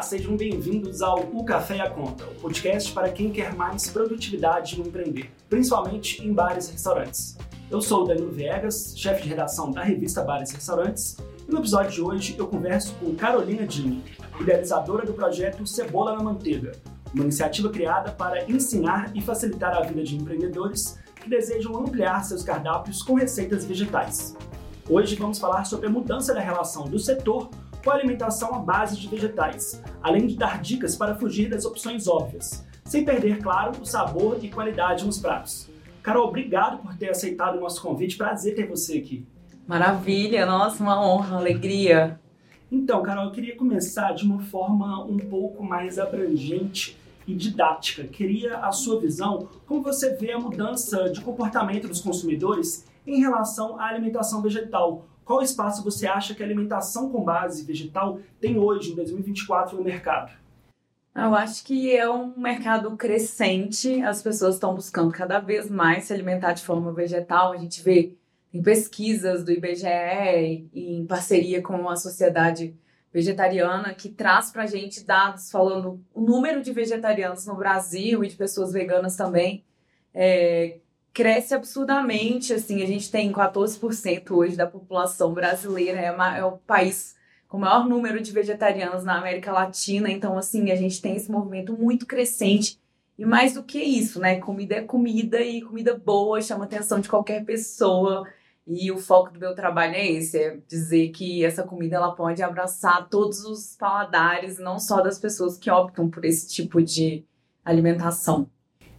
Olá, sejam bem-vindos ao O Café e a Conta, o podcast para quem quer mais produtividade no empreender, principalmente em bares e restaurantes. Eu sou o Danilo Viegas, chefe de redação da revista Bares e Restaurantes, e no episódio de hoje eu converso com Carolina Dini, idealizadora do projeto Cebola na Manteiga, uma iniciativa criada para ensinar e facilitar a vida de empreendedores que desejam ampliar seus cardápios com receitas vegetais. Hoje vamos falar sobre a mudança da relação do setor com a alimentação à base de vegetais, além de dar dicas para fugir das opções óbvias, sem perder, claro, o sabor e qualidade nos pratos. Carol, obrigado por ter aceitado o nosso convite. Prazer ter você aqui. Maravilha, nossa, uma honra, alegria. Então, Carol, eu queria começar de uma forma um pouco mais abrangente e didática. Queria a sua visão, como você vê a mudança de comportamento dos consumidores em relação à alimentação vegetal. Qual espaço você acha que a alimentação com base vegetal tem hoje, em 2024, no mercado? Eu acho que é um mercado crescente, as pessoas estão buscando cada vez mais se alimentar de forma vegetal. A gente vê em pesquisas do IBGE em parceria com a Sociedade Vegetariana que traz para a gente dados falando o número de vegetarianos no Brasil e de pessoas veganas também. É, cresce absurdamente, assim, a gente tem 14% hoje da população brasileira, é, é, o país com o maior número de vegetarianos na América Latina, então, assim, a gente tem esse movimento muito crescente, e mais do que isso, né, comida é comida, e comida boa chama a atenção de qualquer pessoa, e o foco do meu trabalho é esse, é dizer que essa comida, ela pode abraçar todos os paladares, não só das pessoas que optam por esse tipo de alimentação.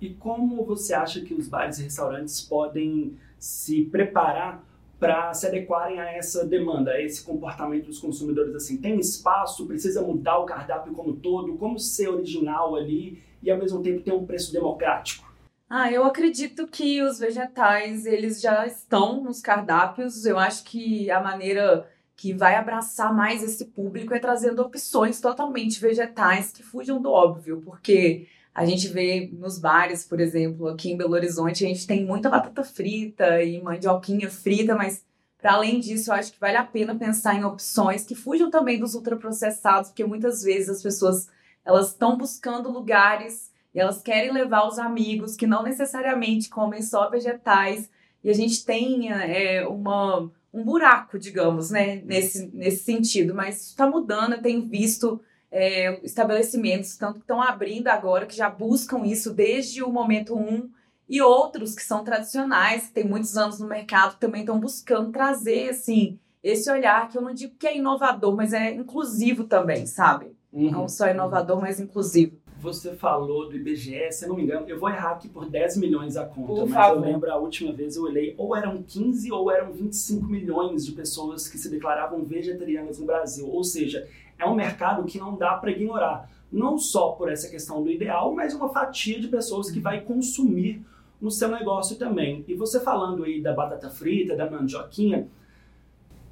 E como você acha que os bares e restaurantes podem se preparar para se adequarem a essa demanda, a esse comportamento dos consumidores? Assim, tem espaço? Precisa mudar o cardápio como todo? Como ser original ali e ao mesmo tempo ter um preço democrático? Ah, eu acredito que os vegetais eles já estão nos cardápios. Eu acho que a maneira que vai abraçar mais esse público é trazendo opções totalmente vegetais que fujam do óbvio, porque a gente vê nos bares, por exemplo, aqui em Belo Horizonte, a gente tem muita batata frita e mandioquinha frita, mas para além disso, eu acho que vale a pena pensar em opções que fujam também dos ultraprocessados, porque muitas vezes as pessoas elas estão buscando lugares e elas querem levar os amigos que não necessariamente comem só vegetais e a gente tem é, uma, um buraco, digamos, né, nesse, nesse sentido, mas está mudando, eu tenho visto é, estabelecimentos tanto que estão abrindo agora, que já buscam isso desde o momento 1, um, e outros que são tradicionais, que têm muitos anos no mercado, também estão buscando trazer, assim, esse olhar que eu não digo que é inovador, mas é inclusivo também, sabe? Uhum. Não só inovador, mas inclusivo. Você falou do IBGE, se eu não me engano, eu vou errar aqui por 10 milhões a conta, por mas favor. eu lembro a última vez eu olhei, ou eram 15 ou eram 25 milhões de pessoas que se declaravam vegetarianas no Brasil. Ou seja, é um mercado que não dá para ignorar. Não só por essa questão do ideal, mas uma fatia de pessoas que vai consumir no seu negócio também. E você falando aí da batata frita, da mandioquinha,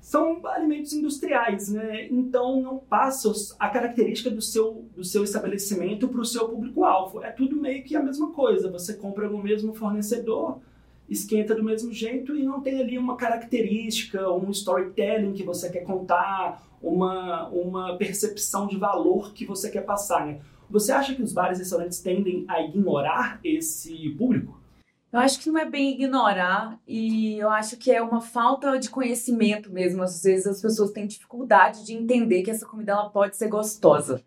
são alimentos industriais, né? Então não passa a característica do seu, do seu estabelecimento para o seu público-alvo. É tudo meio que a mesma coisa. Você compra no mesmo fornecedor, esquenta do mesmo jeito e não tem ali uma característica, um storytelling que você quer contar, uma, uma percepção de valor que você quer passar. Né? Você acha que os bares e restaurantes tendem a ignorar esse público? Eu acho que não é bem ignorar e eu acho que é uma falta de conhecimento mesmo. Às vezes as pessoas têm dificuldade de entender que essa comida ela pode ser gostosa.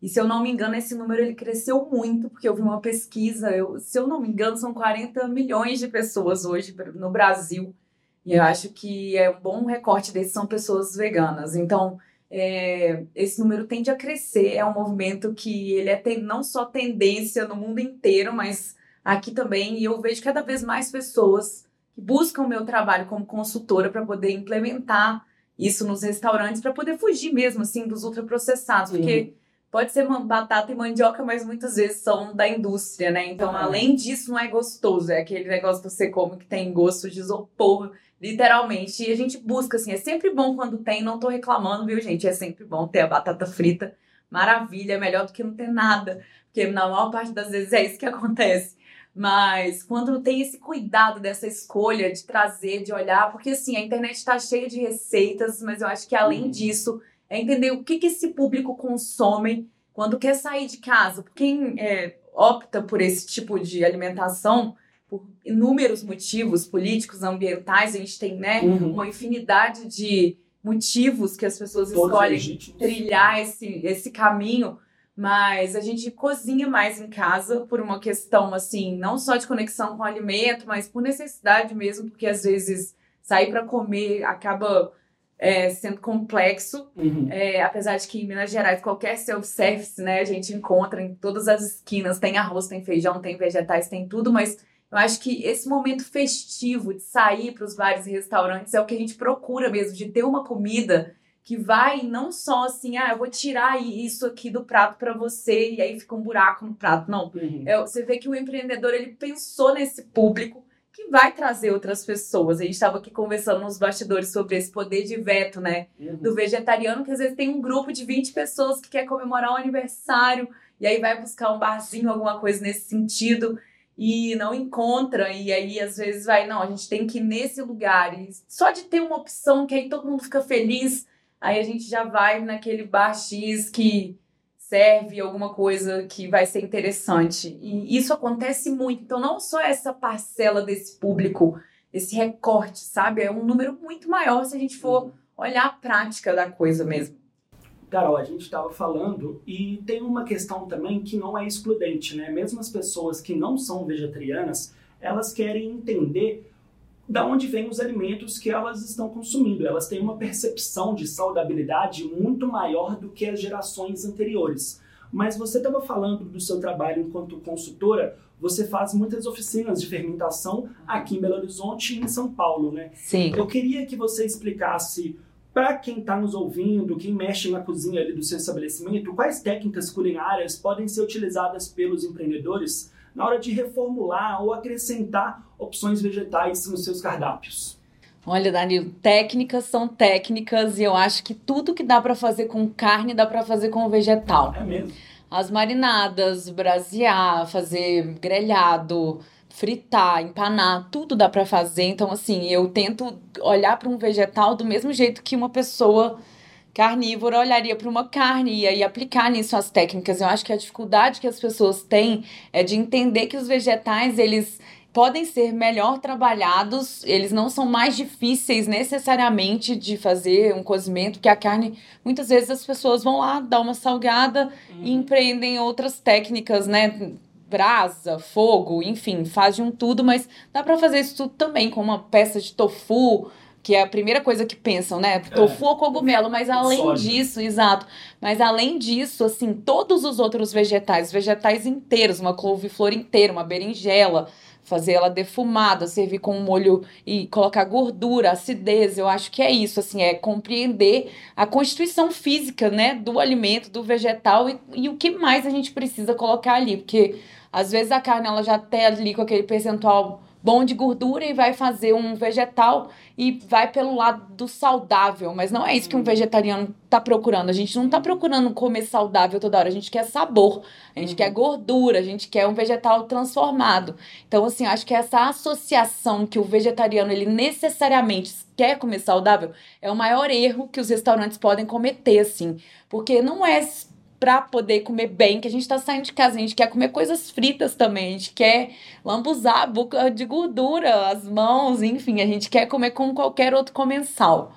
E se eu não me engano, esse número ele cresceu muito, porque eu vi uma pesquisa, eu, se eu não me engano, são 40 milhões de pessoas hoje no Brasil e eu acho que é um bom recorte desses são pessoas veganas. Então, é, esse número tende a crescer. É um movimento que ele é tem, não só tendência no mundo inteiro, mas aqui também. E eu vejo cada vez mais pessoas que buscam o meu trabalho como consultora para poder implementar isso nos restaurantes, para poder fugir mesmo assim dos ultraprocessados, Sim. porque pode ser batata e mandioca, mas muitas vezes são da indústria, né? Então, ah. além disso, não é gostoso. É aquele negócio que você come que tem gosto de isopor Literalmente. E a gente busca, assim, é sempre bom quando tem, não tô reclamando, viu, gente? É sempre bom ter a batata frita. Maravilha, é melhor do que não ter nada. Porque na maior parte das vezes é isso que acontece. Mas quando tem esse cuidado dessa escolha de trazer, de olhar, porque assim, a internet está cheia de receitas, mas eu acho que além uhum. disso, é entender o que, que esse público consome quando quer sair de casa, quem é, opta por esse tipo de alimentação, por inúmeros motivos políticos, ambientais, a gente tem né, uhum. uma infinidade de motivos que as pessoas Todos escolhem legítimos. trilhar esse, esse caminho, mas a gente cozinha mais em casa por uma questão assim, não só de conexão com o alimento, mas por necessidade mesmo, porque às vezes sair para comer acaba é, sendo complexo, uhum. é, apesar de que em Minas Gerais qualquer self-service, né, a gente encontra em todas as esquinas, tem arroz, tem feijão, tem vegetais, tem tudo, mas eu acho que esse momento festivo de sair para os bares e restaurantes é o que a gente procura mesmo, de ter uma comida que vai não só assim, ah, eu vou tirar isso aqui do prato para você e aí fica um buraco no prato. Não. Uhum. É, você vê que o empreendedor ele pensou nesse público que vai trazer outras pessoas. A gente estava aqui conversando nos bastidores sobre esse poder de veto, né? Uhum. Do vegetariano, que às vezes tem um grupo de 20 pessoas que quer comemorar um aniversário e aí vai buscar um barzinho, alguma coisa nesse sentido e não encontra, e aí às vezes vai, não, a gente tem que ir nesse lugar. E só de ter uma opção que aí todo mundo fica feliz, aí a gente já vai naquele bar X que serve alguma coisa que vai ser interessante. E isso acontece muito. Então, não só essa parcela desse público, esse recorte, sabe? É um número muito maior se a gente for olhar a prática da coisa mesmo. Carol, a gente estava falando e tem uma questão também que não é excludente, né? Mesmo as pessoas que não são vegetarianas, elas querem entender da onde vêm os alimentos que elas estão consumindo. Elas têm uma percepção de saudabilidade muito maior do que as gerações anteriores. Mas você estava falando do seu trabalho enquanto consultora, você faz muitas oficinas de fermentação aqui em Belo Horizonte e em São Paulo, né? Sim. Eu queria que você explicasse para quem está nos ouvindo, quem mexe na cozinha ali do seu estabelecimento, quais técnicas culinárias podem ser utilizadas pelos empreendedores na hora de reformular ou acrescentar opções vegetais nos seus cardápios? Olha, Danilo, técnicas são técnicas e eu acho que tudo que dá para fazer com carne dá para fazer com vegetal. É mesmo. As marinadas, brasear, fazer grelhado, fritar, empanar, tudo dá para fazer. Então, assim, eu tento olhar para um vegetal do mesmo jeito que uma pessoa carnívora olharia para uma carne e aí aplicar nisso as técnicas. Eu acho que a dificuldade que as pessoas têm é de entender que os vegetais, eles podem ser melhor trabalhados, eles não são mais difíceis necessariamente de fazer um cozimento, que a carne, muitas vezes as pessoas vão lá dar uma salgada uhum. e empreendem outras técnicas, né? brasa, fogo, enfim, faz de um tudo, mas dá para fazer isso tudo também com uma peça de tofu, que é a primeira coisa que pensam, né? Tofu é. ou cogumelo, mas além Sódio. disso, exato. Mas além disso, assim, todos os outros vegetais, vegetais inteiros, uma couve-flor inteira, uma berinjela, fazer ela defumada, servir com um molho e colocar gordura, acidez, eu acho que é isso, assim, é compreender a constituição física, né, do alimento, do vegetal e, e o que mais a gente precisa colocar ali, porque às vezes a carne ela já tem ali com aquele percentual bom de gordura e vai fazer um vegetal e vai pelo lado do saudável, mas não é isso que um uhum. vegetariano tá procurando. A gente não tá procurando comer saudável toda hora, a gente quer sabor, a gente uhum. quer gordura, a gente quer um vegetal transformado. Então assim, acho que essa associação que o vegetariano ele necessariamente quer comer saudável é o maior erro que os restaurantes podem cometer assim, porque não é para poder comer bem, que a gente está saindo de casa, a gente quer comer coisas fritas também, a gente quer lambuzar a boca de gordura, as mãos, enfim, a gente quer comer como qualquer outro comensal.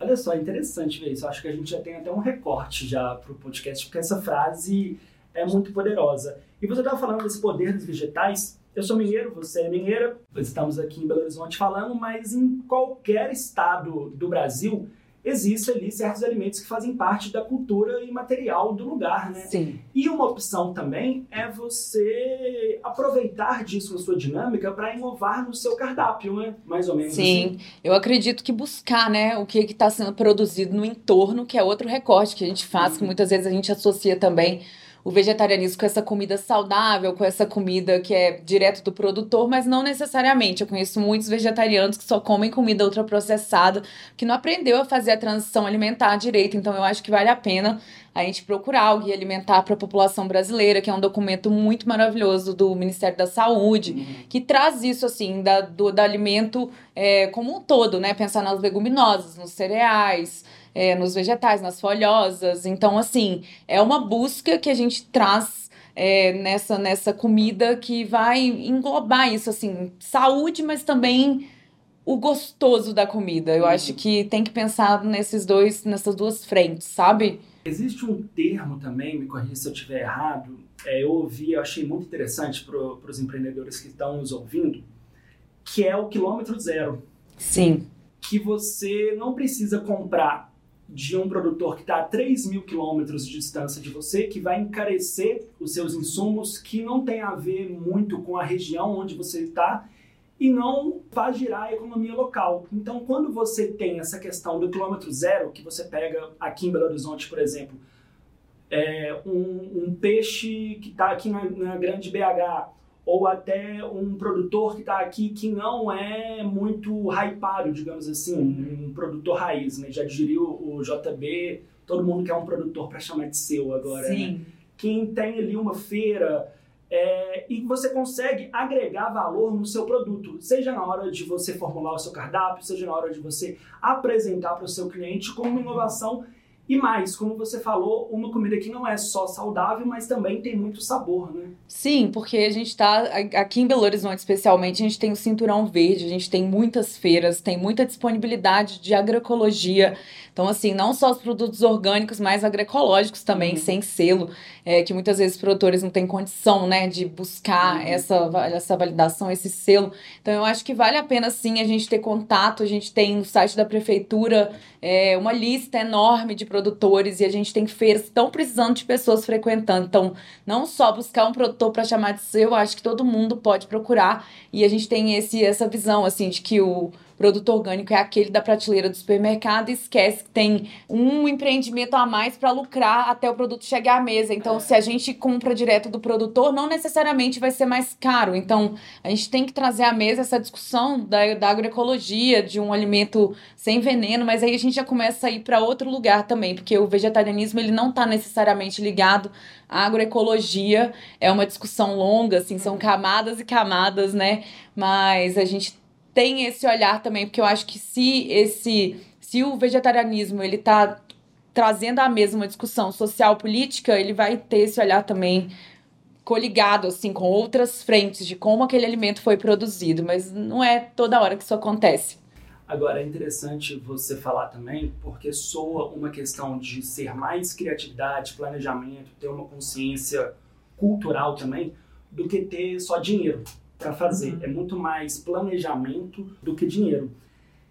Olha só, interessante ver isso. Acho que a gente já tem até um recorte já para o podcast, porque essa frase é muito poderosa. E você estava falando desse poder dos vegetais. Eu sou mineiro, você é mineira, estamos aqui em Belo Horizonte falando, mas em qualquer estado do Brasil existem ali certos alimentos que fazem parte da cultura imaterial do lugar, né? Sim. E uma opção também é você aproveitar disso na sua dinâmica para inovar no seu cardápio, né? Mais ou menos. Sim, assim. eu acredito que buscar, né, o que está sendo produzido no entorno, que é outro recorte que a gente faz, uhum. que muitas vezes a gente associa também o vegetarianismo com essa comida saudável, com essa comida que é direto do produtor, mas não necessariamente. Eu conheço muitos vegetarianos que só comem comida ultraprocessada, que não aprendeu a fazer a transição alimentar direito. Então eu acho que vale a pena a gente procurar o Guia Alimentar para a População Brasileira, que é um documento muito maravilhoso do Ministério da Saúde, uhum. que traz isso, assim, da, do, do alimento é, como um todo, né? Pensar nas leguminosas, nos cereais, é, nos vegetais, nas folhosas. Então, assim, é uma busca que a gente traz é, nessa, nessa comida que vai englobar isso, assim, saúde, mas também o gostoso da comida. Eu uhum. acho que tem que pensar nesses dois, nessas duas frentes, sabe? Existe um termo também, me corrija se eu estiver errado, é, eu ouvi, eu achei muito interessante para os empreendedores que estão nos ouvindo, que é o quilômetro zero. Sim. Que você não precisa comprar de um produtor que está a 3 mil quilômetros de distância de você, que vai encarecer os seus insumos, que não tem a ver muito com a região onde você está e não faz girar a economia local. Então, quando você tem essa questão do quilômetro zero, que você pega aqui em Belo Horizonte, por exemplo, é, um, um, peixe que está aqui na, na, grande BH, ou até um produtor que está aqui que não é muito hypado, digamos assim, um, produtor raiz, né? Já diria o, o, JB, todo mundo quer um produtor para chamar de seu agora, né? Sim. Né? Quem tem ali uma feira é, e você consegue agregar valor no seu produto, seja na hora de você formular o seu cardápio, seja na hora de você apresentar para o seu cliente como uma inovação e mais, como você falou, uma comida que não é só saudável, mas também tem muito sabor, né? Sim, porque a gente tá aqui em Belo Horizonte, especialmente, a gente tem o Cinturão Verde, a gente tem muitas feiras, tem muita disponibilidade de agroecologia. Então, assim, não só os produtos orgânicos, mas agroecológicos também, uhum. sem selo, é, que muitas vezes os produtores não têm condição, né, de buscar uhum. essa, essa validação, esse selo. Então, eu acho que vale a pena, sim, a gente ter contato. A gente tem no site da prefeitura é, uma lista enorme de produtores e a gente tem feiras que estão precisando de pessoas frequentando. Então, não só buscar um produtor para chamar de seu, eu acho que todo mundo pode procurar. E a gente tem esse, essa visão, assim, de que o produto orgânico é aquele da prateleira do supermercado e esquece que tem um empreendimento a mais para lucrar até o produto chegar à mesa. Então, é. se a gente compra direto do produtor, não necessariamente vai ser mais caro. Então, a gente tem que trazer à mesa essa discussão da, da agroecologia, de um alimento sem veneno, mas aí a gente já começa a ir para outro lugar também, porque o vegetarianismo ele não está necessariamente ligado à agroecologia. É uma discussão longa, assim, são camadas e camadas, né? Mas a gente tem esse olhar também, porque eu acho que se esse se o vegetarianismo ele tá trazendo à mesma discussão social política, ele vai ter esse olhar também coligado assim com outras frentes de como aquele alimento foi produzido, mas não é toda hora que isso acontece. Agora é interessante você falar também, porque soa uma questão de ser mais criatividade, planejamento, ter uma consciência cultural também, do que ter só dinheiro para fazer. Uhum. É muito mais planejamento do que dinheiro.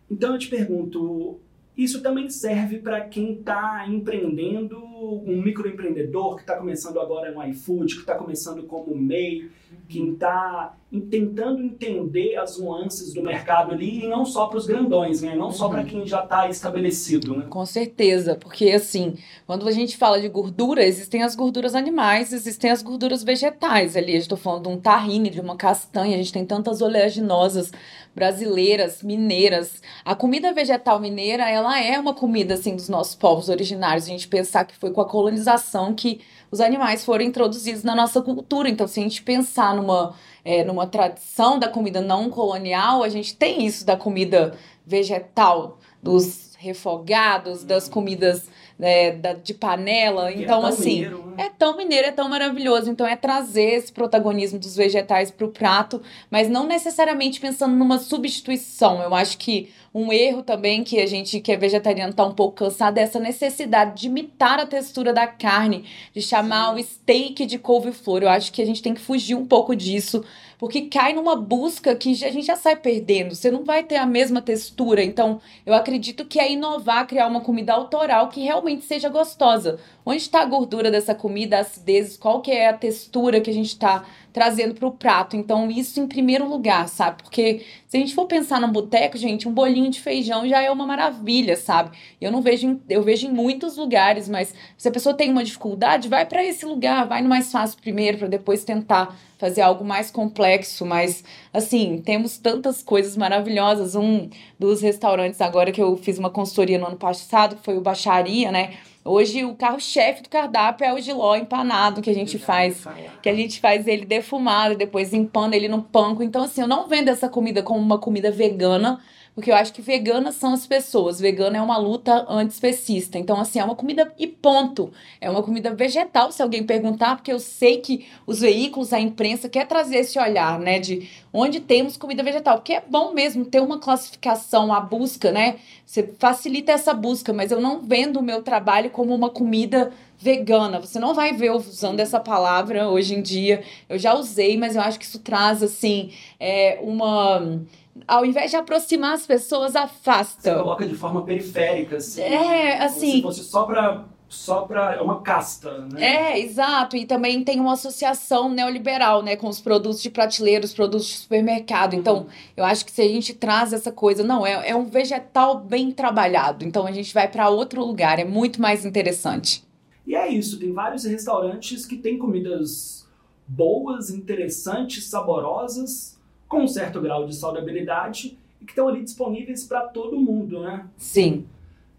Então eu te pergunto, isso também serve para quem está empreendendo, um microempreendedor que está começando agora no iFood, que está começando como MEI, uhum. quem está tentando entender as nuances do mercado ali, e não só para os grandões, né? não só para uhum. quem já está estabelecido. Né? Com certeza, porque assim, quando a gente fala de gordura, existem as gorduras animais, existem as gorduras vegetais ali. Eu estou falando de um tahine, de uma castanha, a gente tem tantas oleaginosas brasileiras, mineiras. A comida vegetal mineira, ela é uma comida assim dos nossos povos originários. A gente pensar que foi com a colonização que os animais foram introduzidos na nossa cultura. Então, se a gente pensar numa, é, numa tradição da comida não colonial, a gente tem isso da comida vegetal, dos refogados, das comidas né, da, de panela. E é então, é assim, mineiro, né? é tão mineiro, é tão maravilhoso. Então, é trazer esse protagonismo dos vegetais para o prato, mas não necessariamente pensando numa substituição. Eu acho que um erro também que a gente que é vegetariano está um pouco cansado é essa necessidade de imitar a textura da carne, de chamar Sim. o steak de couve-flor. Eu acho que a gente tem que fugir um pouco disso porque cai numa busca que a gente já sai perdendo. Você não vai ter a mesma textura. Então, eu acredito que é inovar, criar uma comida autoral que realmente seja gostosa. Onde está a gordura dessa comida, a acidez, qual que é a textura que a gente está trazendo para o prato. Então, isso em primeiro lugar, sabe? Porque se a gente for pensar no boteco, gente, um bolinho de feijão já é uma maravilha, sabe? Eu não vejo, eu vejo em muitos lugares, mas se a pessoa tem uma dificuldade, vai para esse lugar, vai no mais fácil primeiro para depois tentar fazer algo mais complexo, mas assim, temos tantas coisas maravilhosas. Um dos restaurantes agora que eu fiz uma consultoria no ano passado, que foi o Baixaria, né? Hoje o carro-chefe do cardápio é o giló empanado que a gente faz, que a gente faz ele defumado, depois empana ele no panko. Então assim, eu não vendo essa comida como uma comida vegana, porque eu acho que veganas são as pessoas. Vegana é uma luta antiespecista. Então, assim, é uma comida e ponto. É uma comida vegetal, se alguém perguntar, porque eu sei que os veículos, a imprensa quer trazer esse olhar, né, de onde temos comida vegetal, porque é bom mesmo ter uma classificação, a busca, né? Você facilita essa busca, mas eu não vendo o meu trabalho como uma comida vegana. Você não vai ver eu usando essa palavra hoje em dia. Eu já usei, mas eu acho que isso traz, assim, é, uma ao invés de aproximar as pessoas, afasta. Você coloca de forma periférica, assim. É, assim. Como se fosse só pra. Só para é uma casta, né? É, exato. E também tem uma associação neoliberal, né, com os produtos de prateleira, os produtos de supermercado. Então, uhum. eu acho que se a gente traz essa coisa, não, é, é um vegetal bem trabalhado. Então, a gente vai para outro lugar, é muito mais interessante. E é isso, tem vários restaurantes que têm comidas boas, interessantes, saborosas, com um certo grau de saudabilidade e que estão ali disponíveis para todo mundo, né? Sim.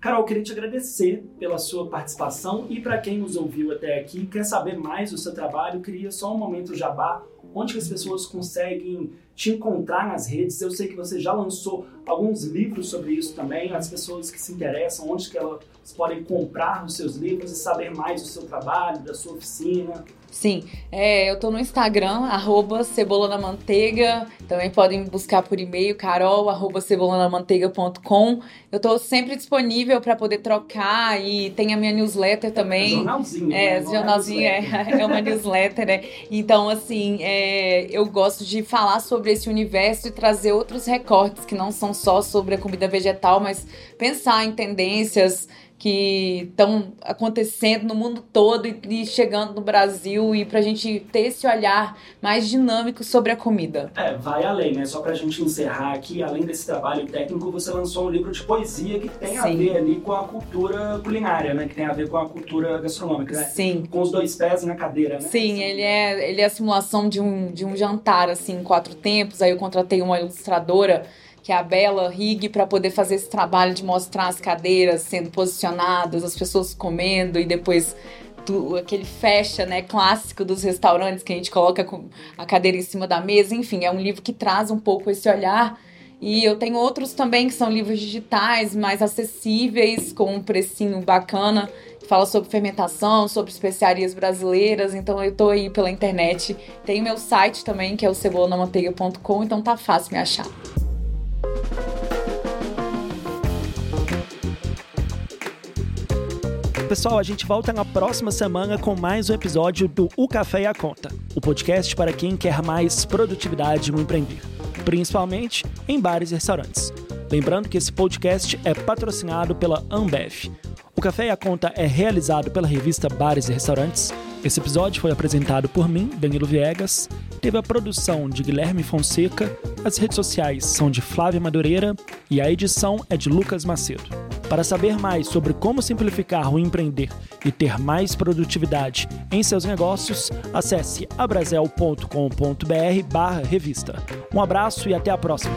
Carol, queria te agradecer pela sua participação e para quem nos ouviu até aqui, quer saber mais do seu trabalho, queria só um momento jabá, onde as pessoas conseguem te encontrar nas redes. Eu sei que você já lançou alguns livros sobre isso também. As pessoas que se interessam, onde que elas podem comprar os seus livros e saber mais do seu trabalho, da sua oficina. Sim, é, eu tô no Instagram, arroba Cebola na Manteiga. Também podem buscar por e-mail, carol, arroba cebolanamanteiga.com. Eu tô sempre disponível para poder trocar e tem a minha newsletter também. É jornalzinho. É, né? jornalzinho é, é, uma newsletter, né? Então, assim, é, eu gosto de falar sobre esse universo e trazer outros recortes que não são só sobre a comida vegetal, mas pensar em tendências que estão acontecendo no mundo todo e, e, chegando no Brasil e para a gente ter esse olhar mais dinâmico sobre a comida. É, vai além, né? Só para a gente encerrar aqui, além desse trabalho técnico, você lançou um livro de poesia que tem Sim. a ver ali com a cultura culinária, né? Que tem a ver com a cultura gastronômica, né? Sim. Com os dois pés na cadeira, né? Sim, ele é, ele é a simulação de um, de um jantar, assim, em quatro tempos. Aí eu contratei uma ilustradora que a Bela Rig, para poder fazer esse trabalho de mostrar as cadeiras sendo posicionadas, as pessoas comendo e depois aquele fecha, né, clássico dos restaurantes que a gente coloca a cadeira em cima da mesa. Enfim, é um livro que traz um pouco esse olhar. E eu tenho outros também que são livros digitais, mais acessíveis, com um precinho bacana. Fala sobre fermentação, sobre especiarias brasileiras. Então eu tô aí pela internet. Tem meu site também, que é o cebolonamanteiga.com, então tá fácil me achar. Pessoal, a gente volta na próxima semana com mais um episódio do O Café e a Conta, o podcast para quem quer mais produtividade no empreender, principalmente em bares e restaurantes. Lembrando que esse podcast é patrocinado pela Ambev. O Café e a Conta é realizado pela revista Bares e Restaurantes. Esse episódio foi apresentado por mim, Danilo Viegas, teve a produção de Guilherme Fonseca, as redes sociais são de Flávia Madureira e a edição é de Lucas Macedo. Para saber mais sobre como simplificar o empreender e ter mais produtividade em seus negócios, acesse abrazel.com.br/revista. Um abraço e até a próxima.